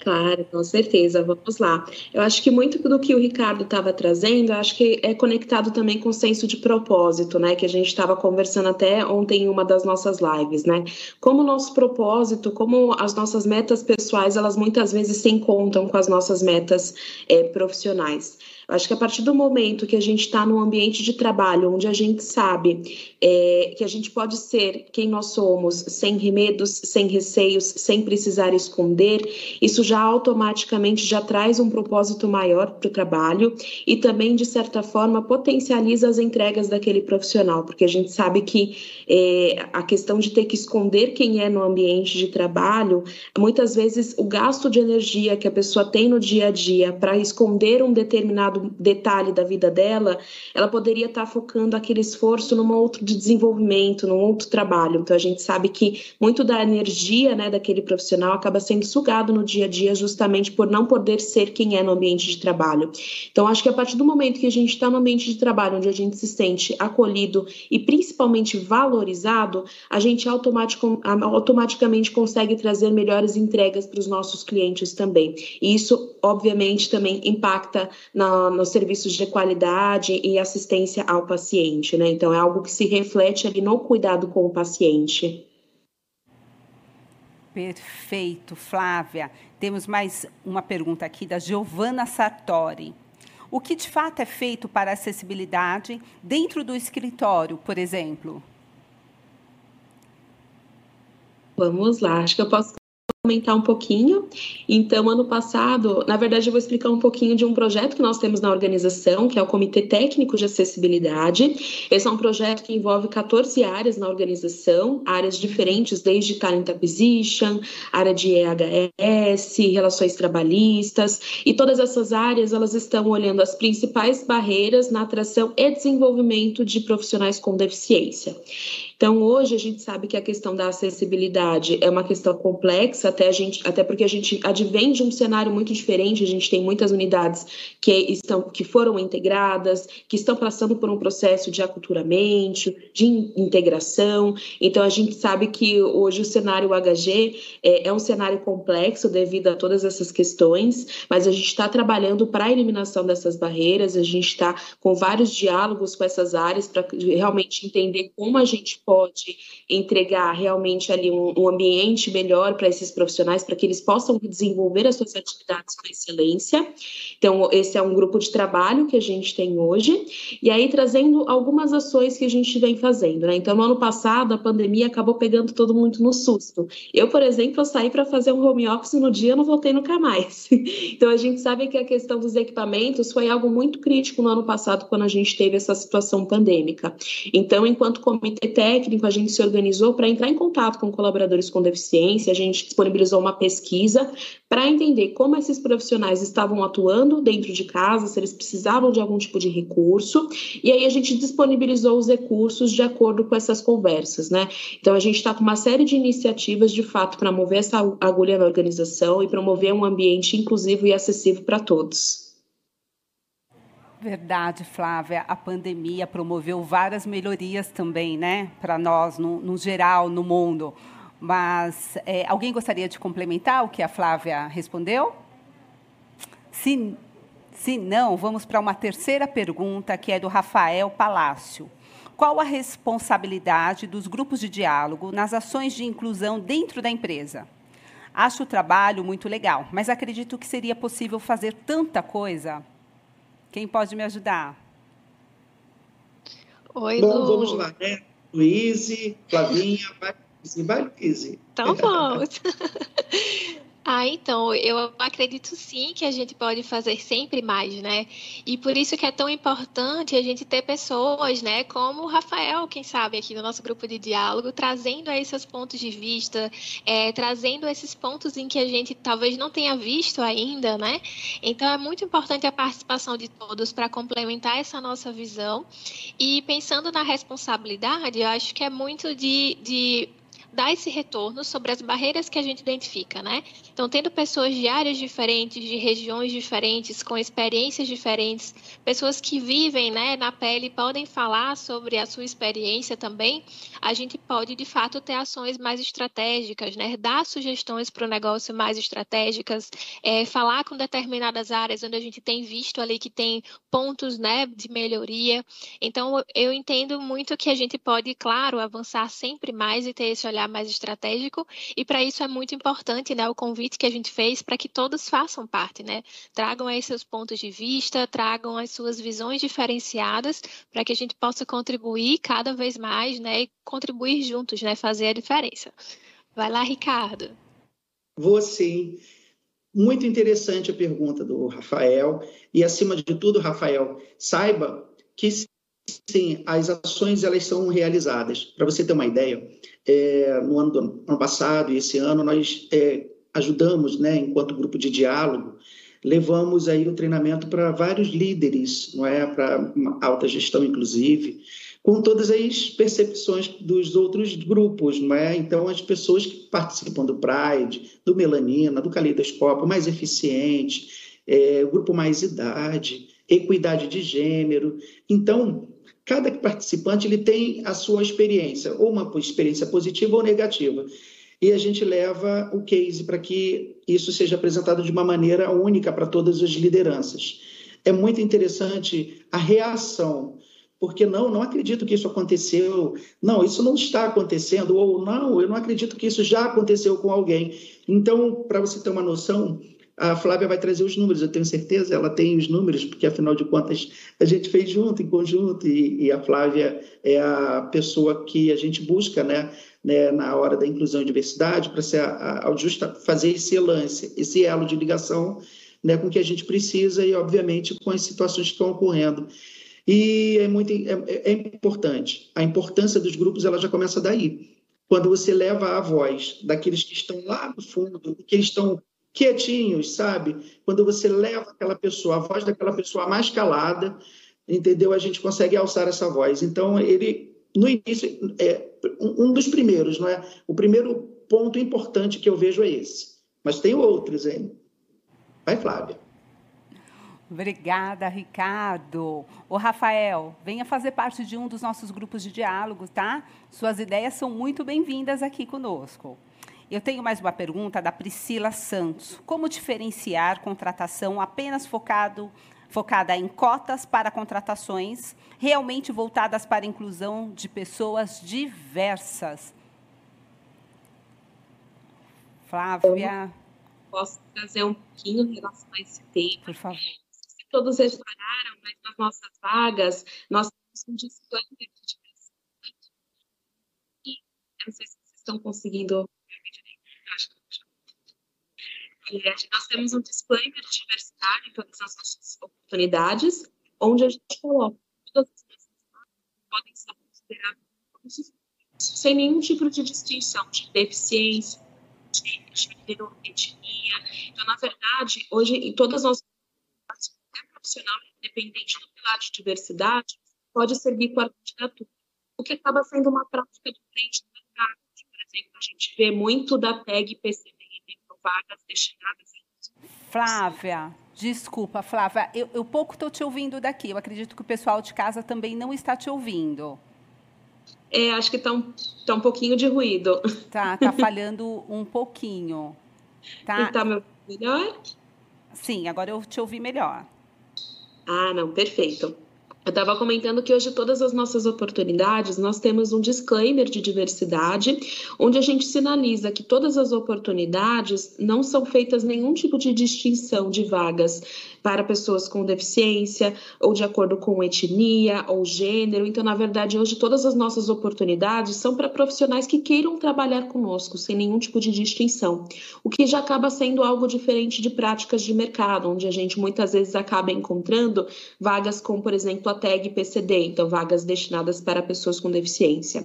Claro, com certeza. Vamos lá. Eu acho que muito do que o Ricardo estava trazendo, acho que é conectado também com o senso de propósito, né? Que a gente estava conversando até ontem em uma das nossas lives, né? Como o nosso propósito, como as nossas metas pessoais, elas muitas vezes se encontram com as nossas metas é, profissionais. Acho que a partir do momento que a gente está num ambiente de trabalho onde a gente sabe é, que a gente pode ser quem nós somos, sem remedos, sem receios, sem precisar esconder, isso já automaticamente já traz um propósito maior para o trabalho e também, de certa forma, potencializa as entregas daquele profissional, porque a gente sabe que é, a questão de ter que esconder quem é no ambiente de trabalho, muitas vezes o gasto de energia que a pessoa tem no dia a dia para esconder um determinado detalhe da vida dela, ela poderia estar focando aquele esforço num outro de desenvolvimento, num outro trabalho. Então a gente sabe que muito da energia, né, daquele profissional acaba sendo sugado no dia a dia justamente por não poder ser quem é no ambiente de trabalho. Então acho que a partir do momento que a gente está no ambiente de trabalho onde a gente se sente acolhido e principalmente valorizado, a gente automaticamente consegue trazer melhores entregas para os nossos clientes também. E isso, obviamente, também impacta na nos serviços de qualidade e assistência ao paciente, né? Então, é algo que se reflete ali no cuidado com o paciente. Perfeito, Flávia. Temos mais uma pergunta aqui da Giovana Sartori. O que de fato é feito para acessibilidade dentro do escritório, por exemplo? Vamos lá, acho que eu posso comentar um pouquinho. Então, ano passado, na verdade, eu vou explicar um pouquinho de um projeto que nós temos na organização, que é o Comitê Técnico de Acessibilidade. Esse é um projeto que envolve 14 áreas na organização, áreas diferentes, desde Talent Acquisition, área de EHS, relações trabalhistas, e todas essas áreas, elas estão olhando as principais barreiras na atração e desenvolvimento de profissionais com deficiência. Então, hoje a gente sabe que a questão da acessibilidade é uma questão complexa, até, a gente, até porque a gente advém de um cenário muito diferente, a gente tem muitas unidades que, estão, que foram integradas, que estão passando por um processo de aculturamento, de integração. Então, a gente sabe que hoje o cenário HG é, é um cenário complexo devido a todas essas questões, mas a gente está trabalhando para a eliminação dessas barreiras, a gente está com vários diálogos com essas áreas para realmente entender como a gente pode entregar realmente ali um, um ambiente melhor para esses profissionais, para que eles possam desenvolver as suas atividades com excelência. Então, esse é um grupo de trabalho que a gente tem hoje, e aí trazendo algumas ações que a gente vem fazendo, né? Então, no ano passado, a pandemia acabou pegando todo mundo no susto. Eu, por exemplo, saí para fazer um home office no dia, não voltei nunca mais. Então, a gente sabe que a questão dos equipamentos foi algo muito crítico no ano passado, quando a gente teve essa situação pandêmica. Então, enquanto comitê técnico, a gente se organizou para entrar em contato com colaboradores com deficiência, a gente disponibilizou uma pesquisa para entender como esses profissionais estavam atuando dentro de casa, se eles precisavam de algum tipo de recurso, e aí a gente disponibilizou os recursos de acordo com essas conversas, né? Então a gente está com uma série de iniciativas de fato para mover essa agulha na organização e promover um ambiente inclusivo e acessível para todos. Verdade, Flávia. A pandemia promoveu várias melhorias também, né, para nós, no, no, geral, no mundo. Mas é, alguém gostaria de complementar o que a Flávia respondeu? Se, se não, vamos para uma terceira pergunta, que é do Rafael Palácio. Qual a responsabilidade dos grupos de diálogo nas ações de inclusão dentro da empresa? Acho o trabalho muito legal, mas acredito que seria possível fazer tanta coisa quem pode me ajudar? Oi, Bom, Lu. vamos lá, né? Luiz, Flavinha, vai, vai Luiz. Então vamos. Ah, então, eu acredito sim que a gente pode fazer sempre mais, né? E por isso que é tão importante a gente ter pessoas, né, como o Rafael, quem sabe, aqui no nosso grupo de diálogo, trazendo aí seus pontos de vista, é, trazendo esses pontos em que a gente talvez não tenha visto ainda, né? Então é muito importante a participação de todos para complementar essa nossa visão. E pensando na responsabilidade, eu acho que é muito de, de dar esse retorno sobre as barreiras que a gente identifica, né? Então, tendo pessoas de áreas diferentes, de regiões diferentes, com experiências diferentes, pessoas que vivem né, na pele podem falar sobre a sua experiência também, a gente pode, de fato, ter ações mais estratégicas, né? Dar sugestões para o negócio mais estratégicas, é, falar com determinadas áreas onde a gente tem visto ali que tem pontos né, de melhoria. Então, eu entendo muito que a gente pode, claro, avançar sempre mais e ter esse olhar mais estratégico, e para isso é muito importante né, o convite que a gente fez para que todos façam parte, né? Tragam aí seus pontos de vista, tragam as suas visões diferenciadas para que a gente possa contribuir cada vez mais, né? E contribuir juntos, né? Fazer a diferença. Vai lá, Ricardo. Vou sim. Muito interessante a pergunta do Rafael. E, acima de tudo, Rafael, saiba que sim, as ações elas são realizadas. Para você ter uma ideia, é, no ano, do, ano passado e esse ano nós é, ajudamos, né, enquanto grupo de diálogo, levamos aí o treinamento para vários líderes, não é, para alta gestão inclusive, com todas as percepções dos outros grupos, não é? Então as pessoas que participam do Pride, do Melanina, do Caleidoscópio, mais eficiente, é, grupo mais idade, equidade de gênero. Então cada participante ele tem a sua experiência, ou uma experiência positiva ou negativa. E a gente leva o case para que isso seja apresentado de uma maneira única para todas as lideranças. É muito interessante a reação, porque não, não acredito que isso aconteceu, não, isso não está acontecendo, ou não, eu não acredito que isso já aconteceu com alguém. Então, para você ter uma noção, a Flávia vai trazer os números, eu tenho certeza, ela tem os números, porque afinal de contas a gente fez junto, em conjunto, e, e a Flávia é a pessoa que a gente busca, né, né na hora da inclusão e diversidade, para ser a, a, justa, fazer esse lance, esse elo de ligação né, com o que a gente precisa e, obviamente, com as situações que estão ocorrendo. E é muito é, é importante. A importância dos grupos ela já começa daí. Quando você leva a voz daqueles que estão lá no fundo, que estão quietinhos, sabe? Quando você leva aquela pessoa, a voz daquela pessoa mais calada, entendeu? A gente consegue alçar essa voz. Então, ele, no início, é um dos primeiros, não é? O primeiro ponto importante que eu vejo é esse. Mas tem outros, hein? Vai, Flávia. Obrigada, Ricardo. O Rafael, venha fazer parte de um dos nossos grupos de diálogo, tá? Suas ideias são muito bem-vindas aqui conosco. Eu tenho mais uma pergunta da Priscila Santos. Como diferenciar contratação apenas focado, focada em cotas para contratações realmente voltadas para a inclusão de pessoas diversas? Flávia. Posso trazer um pouquinho em relação a esse tema? Por favor. Todos exploraram, mas nas nossas vagas, nós temos um disclaimer de diversidade. Não sei se vocês estão conseguindo nós temos um disclaimer de diversidade em todas as nossas oportunidades, onde a gente coloca todas as pessoas podem ser consideradas sem nenhum tipo de distinção de deficiência, de gênero, etnia. Então, na verdade, hoje, em todas as nossas qualquer profissional, independente do pilar de diversidade, pode servir para candidatura. O que acaba sendo uma prática diferente no mercado. Por exemplo, a gente vê muito da tag PCD vagas destinadas a Flávia, desculpa, Flávia, eu, eu pouco estou te ouvindo daqui. Eu acredito que o pessoal de casa também não está te ouvindo. É, acho que está um, tá um pouquinho de ruído. Tá, tá falhando um pouquinho. Tá? Está melhor? Sim, agora eu te ouvi melhor. Ah, não, perfeito. Eu estava comentando que hoje todas as nossas oportunidades nós temos um disclaimer de diversidade, onde a gente sinaliza que todas as oportunidades não são feitas nenhum tipo de distinção de vagas para pessoas com deficiência ou de acordo com etnia ou gênero. Então, na verdade, hoje todas as nossas oportunidades são para profissionais que queiram trabalhar conosco sem nenhum tipo de distinção, o que já acaba sendo algo diferente de práticas de mercado, onde a gente muitas vezes acaba encontrando vagas com, por exemplo, tag PCD, então vagas destinadas para pessoas com deficiência.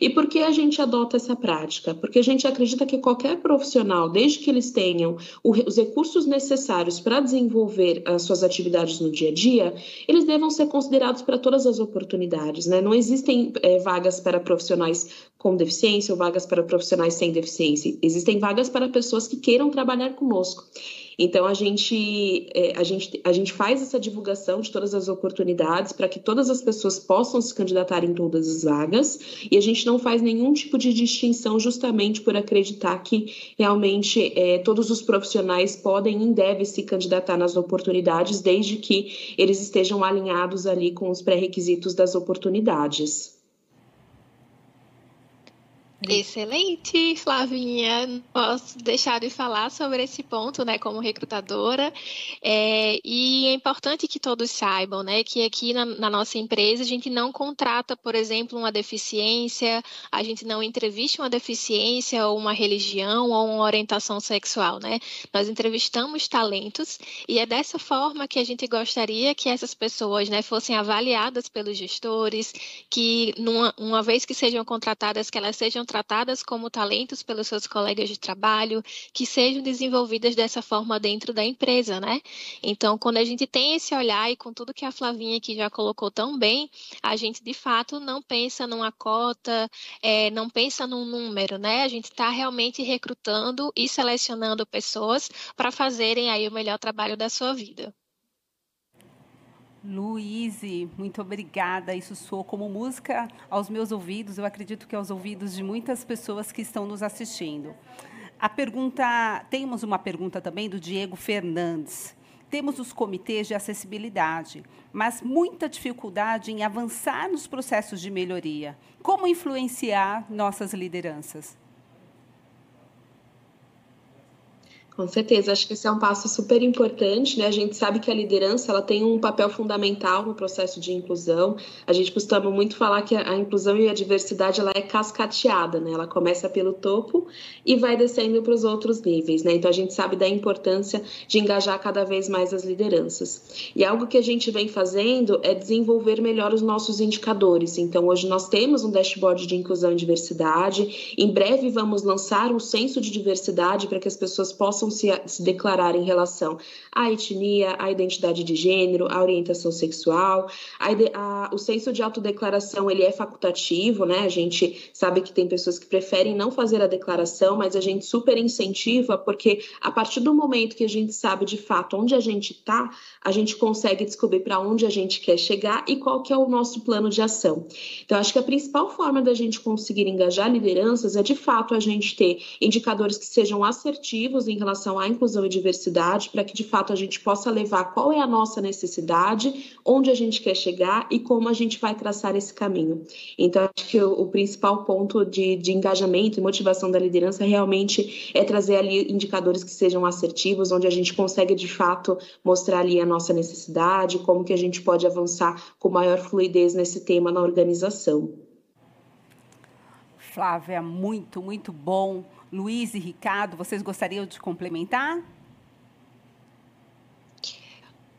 E por que a gente adota essa prática? Porque a gente acredita que qualquer profissional, desde que eles tenham os recursos necessários para desenvolver as suas atividades no dia a dia, eles devam ser considerados para todas as oportunidades. Né? Não existem é, vagas para profissionais com deficiência ou vagas para profissionais sem deficiência. Existem vagas para pessoas que queiram trabalhar conosco. Então a gente, é, a gente, a gente faz essa divulgação de todas as oportunidades para que todas as pessoas possam se candidatar em todas as vagas e a gente não faz nenhum tipo de distinção justamente por acreditar que realmente é, todos os profissionais podem e devem se candidatar nas oportunidades desde que eles estejam alinhados ali com os pré-requisitos das oportunidades. Excelente, Flavinha. Posso deixar de falar sobre esse ponto, né, como recrutadora. É, e é importante que todos saibam, né, que aqui na, na, nossa empresa a gente não contrata, por exemplo, uma deficiência, a gente não entrevista uma deficiência ou uma religião ou uma orientação sexual, né? Nós entrevistamos talentos e é dessa forma que a gente gostaria que essas pessoas, né, fossem avaliadas pelos gestores, que numa, uma vez que sejam contratadas, que elas sejam tratadas como talentos pelos seus colegas de trabalho, que sejam desenvolvidas dessa forma dentro da empresa, né? Então, quando a gente tem esse olhar e com tudo que a Flavinha aqui já colocou tão bem, a gente de fato não pensa numa cota, é, não pensa num número, né? A gente está realmente recrutando e selecionando pessoas para fazerem aí o melhor trabalho da sua vida. Luíse, muito obrigada. Isso soou como música aos meus ouvidos, eu acredito que aos ouvidos de muitas pessoas que estão nos assistindo. A pergunta, temos uma pergunta também do Diego Fernandes. Temos os comitês de acessibilidade, mas muita dificuldade em avançar nos processos de melhoria. Como influenciar nossas lideranças? Com certeza, acho que esse é um passo super importante, né? A gente sabe que a liderança ela tem um papel fundamental no processo de inclusão. A gente costuma muito falar que a inclusão e a diversidade ela é cascateada, né? Ela começa pelo topo e vai descendo para os outros níveis, né? Então a gente sabe da importância de engajar cada vez mais as lideranças. E algo que a gente vem fazendo é desenvolver melhor os nossos indicadores. Então hoje nós temos um dashboard de inclusão e diversidade. Em breve vamos lançar um censo de diversidade para que as pessoas possam possam se, se declarar em relação à etnia, à identidade de gênero, à orientação sexual. A, a, o senso de autodeclaração ele é facultativo, né? A gente sabe que tem pessoas que preferem não fazer a declaração, mas a gente super incentiva, porque a partir do momento que a gente sabe de fato onde a gente está, a gente consegue descobrir para onde a gente quer chegar e qual que é o nosso plano de ação. Então, acho que a principal forma da gente conseguir engajar lideranças é de fato a gente ter indicadores que sejam assertivos em relação relação à inclusão e diversidade, para que de fato a gente possa levar qual é a nossa necessidade, onde a gente quer chegar e como a gente vai traçar esse caminho. Então, acho que o, o principal ponto de, de engajamento e motivação da liderança realmente é trazer ali indicadores que sejam assertivos, onde a gente consegue de fato mostrar ali a nossa necessidade, como que a gente pode avançar com maior fluidez nesse tema na organização. Flávia, muito, muito bom Luiz e Ricardo, vocês gostariam de complementar?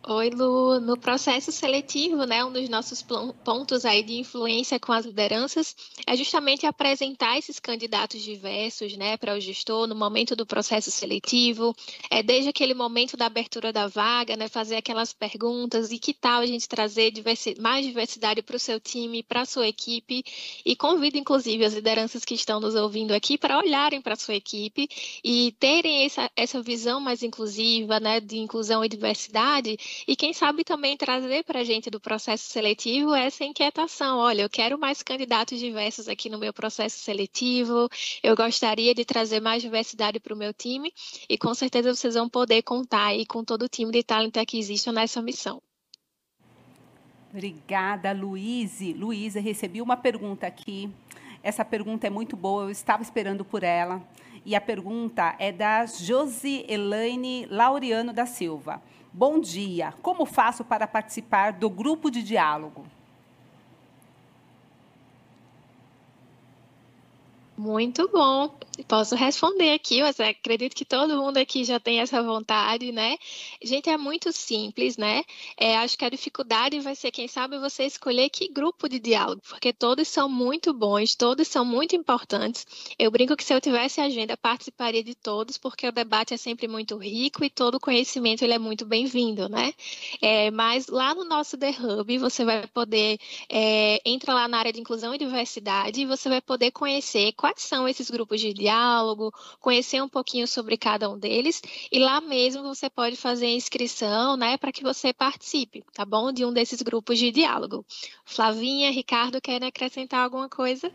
Oi, Lu. No processo seletivo, né, um dos nossos pontos aí de influência com as lideranças é justamente apresentar esses candidatos diversos, né, para o gestor no momento do processo seletivo, é desde aquele momento da abertura da vaga, né, fazer aquelas perguntas e que tal a gente trazer diversi mais diversidade para o seu time, para a sua equipe e convido inclusive as lideranças que estão nos ouvindo aqui para olharem para a sua equipe e terem essa, essa visão mais inclusiva, né, de inclusão e diversidade e quem sabe também trazer para a gente do processo seletivo essa inquietação. Olha, eu quero mais candidatos diversos aqui no meu processo seletivo, eu gostaria de trazer mais diversidade para o meu time e com certeza vocês vão poder contar aí com todo o time de Talent Acquisition nessa missão. Obrigada, Luíse. Luísa, recebi uma pergunta aqui. Essa pergunta é muito boa, eu estava esperando por ela. E a pergunta é da Josi Elaine Laureano da Silva. Bom dia. Como faço para participar do grupo de diálogo? Muito bom. Posso responder aqui, mas acredito que todo mundo aqui já tem essa vontade, né? Gente, é muito simples, né? É, acho que a dificuldade vai ser, quem sabe, você escolher que grupo de diálogo, porque todos são muito bons, todos são muito importantes. Eu brinco que se eu tivesse agenda, participaria de todos, porque o debate é sempre muito rico e todo conhecimento ele é muito bem-vindo, né? É, mas lá no nosso The Hub, você vai poder, é, entra lá na área de inclusão e diversidade, e você vai poder conhecer quais são esses grupos de diálogo, conhecer um pouquinho sobre cada um deles e lá mesmo você pode fazer inscrição, né, para que você participe, tá bom? De um desses grupos de diálogo. Flavinha, Ricardo, querem acrescentar alguma coisa?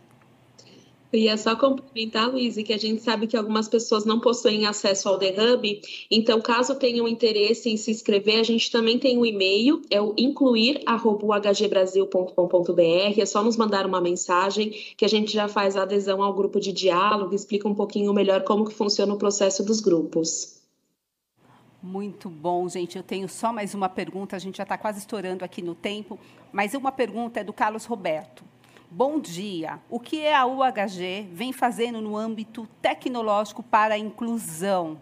Eu ia só complementar, Luiz, que a gente sabe que algumas pessoas não possuem acesso ao The Hub, então caso tenham interesse em se inscrever, a gente também tem o um e-mail, é o incluir@hgbrasil.com.br, é só nos mandar uma mensagem que a gente já faz a adesão ao grupo de diálogo, explica um pouquinho melhor como que funciona o processo dos grupos. Muito bom, gente. Eu tenho só mais uma pergunta, a gente já está quase estourando aqui no tempo, mas uma pergunta é do Carlos Roberto. Bom dia. O que a UHG vem fazendo no âmbito tecnológico para a inclusão?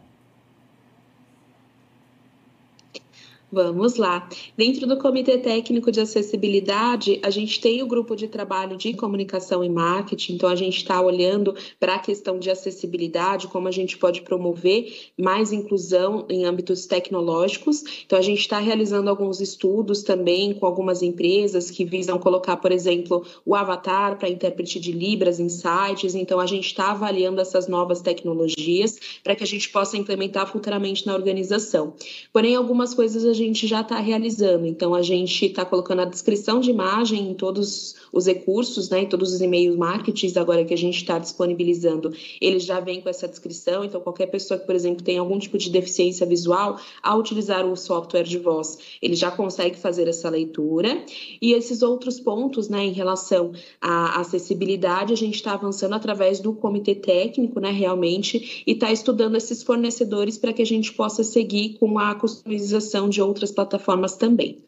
Vamos lá. Dentro do Comitê Técnico de Acessibilidade, a gente tem o grupo de trabalho de comunicação e marketing, então a gente está olhando para a questão de acessibilidade, como a gente pode promover mais inclusão em âmbitos tecnológicos. Então, a gente está realizando alguns estudos também com algumas empresas que visam colocar, por exemplo, o avatar para intérprete de Libras em sites. Então, a gente está avaliando essas novas tecnologias para que a gente possa implementar futuramente na organização. Porém, algumas coisas a gente já está realizando. Então, a gente está colocando a descrição de imagem em todos os recursos, né, em todos os e-mails marketings agora que a gente está disponibilizando, eles já vêm com essa descrição. Então, qualquer pessoa que, por exemplo, tem algum tipo de deficiência visual, ao utilizar o software de voz, ele já consegue fazer essa leitura. E esses outros pontos, né, em relação à acessibilidade, a gente está avançando através do comitê técnico, né, realmente, e está estudando esses fornecedores para que a gente possa seguir com a customização de outras plataformas também.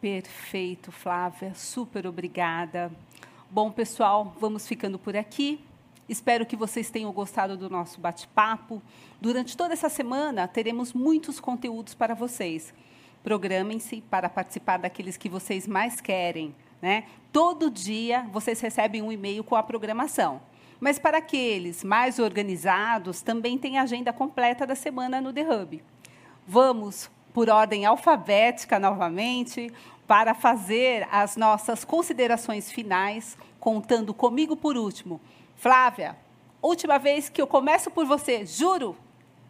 Perfeito, Flávia. Super obrigada. Bom, pessoal, vamos ficando por aqui. Espero que vocês tenham gostado do nosso bate-papo. Durante toda essa semana, teremos muitos conteúdos para vocês. Programem-se para participar daqueles que vocês mais querem. Né? Todo dia vocês recebem um e-mail com a programação. Mas para aqueles mais organizados, também tem a agenda completa da semana no The Hub. Vamos por ordem alfabética novamente, para fazer as nossas considerações finais, contando comigo por último. Flávia, última vez que eu começo por você, juro,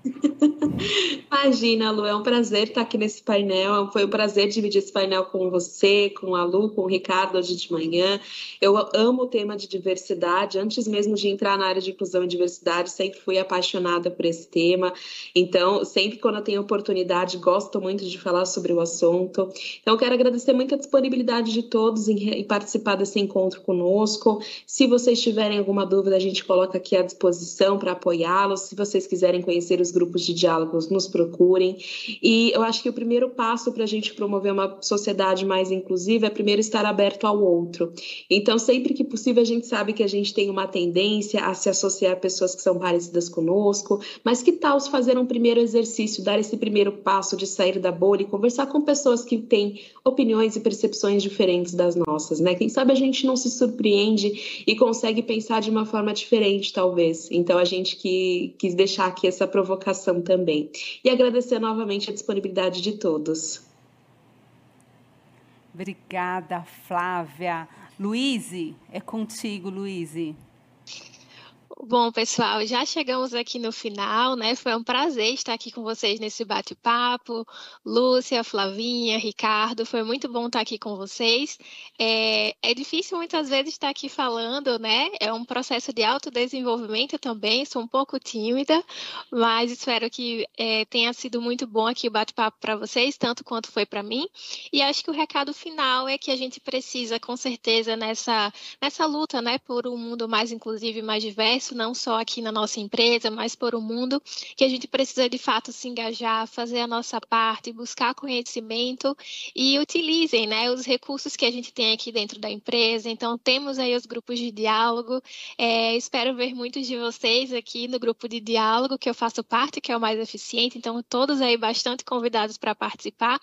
Imagina, Lu, é um prazer estar aqui nesse painel. Foi um prazer dividir esse painel com você, com a Lu, com o Ricardo hoje de manhã. Eu amo o tema de diversidade. Antes mesmo de entrar na área de inclusão e diversidade, sempre fui apaixonada por esse tema. Então, sempre quando eu tenho oportunidade, gosto muito de falar sobre o assunto. Então, quero agradecer muito a disponibilidade de todos em participar desse encontro conosco. Se vocês tiverem alguma dúvida, a gente coloca aqui à disposição para apoiá-los. Se vocês quiserem conhecer os grupos de diálogos, nos procurem. E eu acho que o primeiro passo para a gente promover uma sociedade mais inclusiva é primeiro estar aberto ao outro. Então, sempre que possível, a gente sabe que a gente tem uma tendência a se associar a pessoas que são parecidas conosco, mas que tal se fazer um primeiro exercício, dar esse primeiro passo de sair da bolha e conversar com pessoas que têm opiniões e percepções diferentes das nossas, né? Quem sabe a gente não se surpreende e consegue pensar de uma forma diferente, talvez. Então, a gente que quis deixar aqui essa provocação provocação também. E agradecer novamente a disponibilidade de todos. Obrigada, Flávia. Luíse, é contigo, Luíse. Bom, pessoal, já chegamos aqui no final, né? Foi um prazer estar aqui com vocês nesse bate-papo. Lúcia, Flavinha, Ricardo, foi muito bom estar aqui com vocês. É, é, difícil muitas vezes estar aqui falando, né? É um processo de autodesenvolvimento também, sou um pouco tímida, mas espero que é, tenha sido muito bom aqui o bate-papo para vocês, tanto quanto foi para mim. E acho que o recado final é que a gente precisa, com certeza, nessa, nessa luta, né, por um mundo mais inclusivo e mais diverso, não só aqui na nossa empresa, mas por o mundo, que a gente precisa de fato se engajar, fazer a nossa parte, buscar conhecimento e utilizem né, os recursos que a gente tem aqui dentro da empresa. Então, temos aí os grupos de diálogo. É, espero ver muitos de vocês aqui no grupo de diálogo que eu faço parte, que é o mais eficiente. Então, todos aí bastante convidados para participar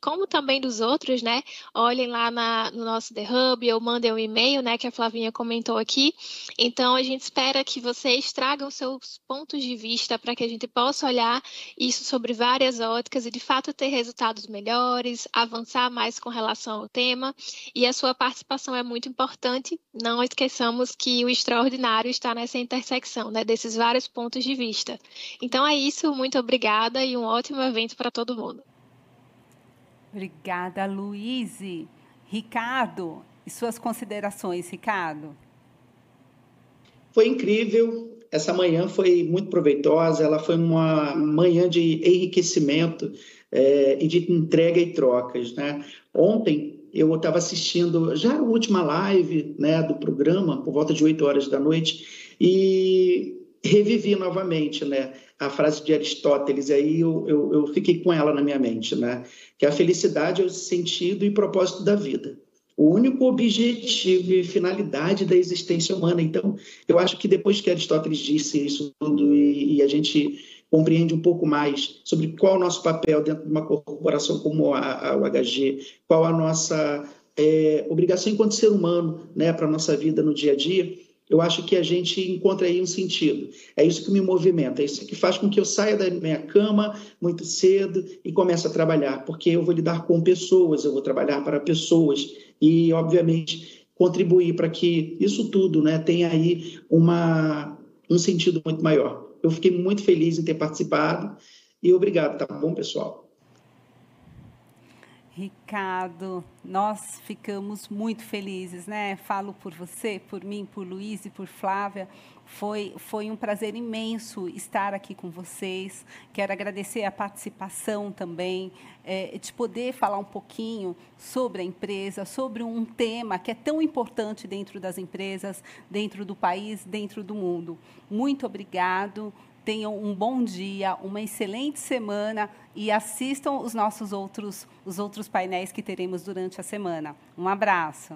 como também dos outros, né? Olhem lá na, no nosso The Hub ou mandem um e-mail, né? Que a Flavinha comentou aqui. Então, a gente espera que vocês tragam seus pontos de vista para que a gente possa olhar isso sobre várias óticas e, de fato, ter resultados melhores, avançar mais com relação ao tema. E a sua participação é muito importante. Não esqueçamos que o extraordinário está nessa intersecção, né? Desses vários pontos de vista. Então, é isso. Muito obrigada e um ótimo evento para todo mundo. Obrigada, Luíse. Ricardo, e suas considerações, Ricardo? Foi incrível. Essa manhã foi muito proveitosa. Ela foi uma manhã de enriquecimento é, e de entrega e trocas. Né? Ontem eu estava assistindo já a última live né, do programa, por volta de 8 horas da noite, e revivi novamente né, a frase de Aristóteles, aí eu, eu, eu fiquei com ela na minha mente, né? que a felicidade é o sentido e propósito da vida. O único objetivo e finalidade da existência humana. Então, eu acho que depois que Aristóteles disse isso tudo e, e a gente compreende um pouco mais sobre qual o nosso papel dentro de uma corporação como a, a UHG, qual a nossa é, obrigação enquanto ser humano né, para a nossa vida no dia a dia, eu acho que a gente encontra aí um sentido. É isso que me movimenta, é isso que faz com que eu saia da minha cama muito cedo e comece a trabalhar, porque eu vou lidar com pessoas, eu vou trabalhar para pessoas e, obviamente, contribuir para que isso tudo né, tenha aí uma, um sentido muito maior. Eu fiquei muito feliz em ter participado e obrigado, tá bom, pessoal? Ricardo, nós ficamos muito felizes, né? Falo por você, por mim, por Luiz e por Flávia. Foi, foi um prazer imenso estar aqui com vocês. Quero agradecer a participação também, é, de poder falar um pouquinho sobre a empresa, sobre um tema que é tão importante dentro das empresas, dentro do país, dentro do mundo. Muito obrigado tenham um bom dia, uma excelente semana e assistam os nossos outros, os outros painéis que teremos durante a semana. Um abraço.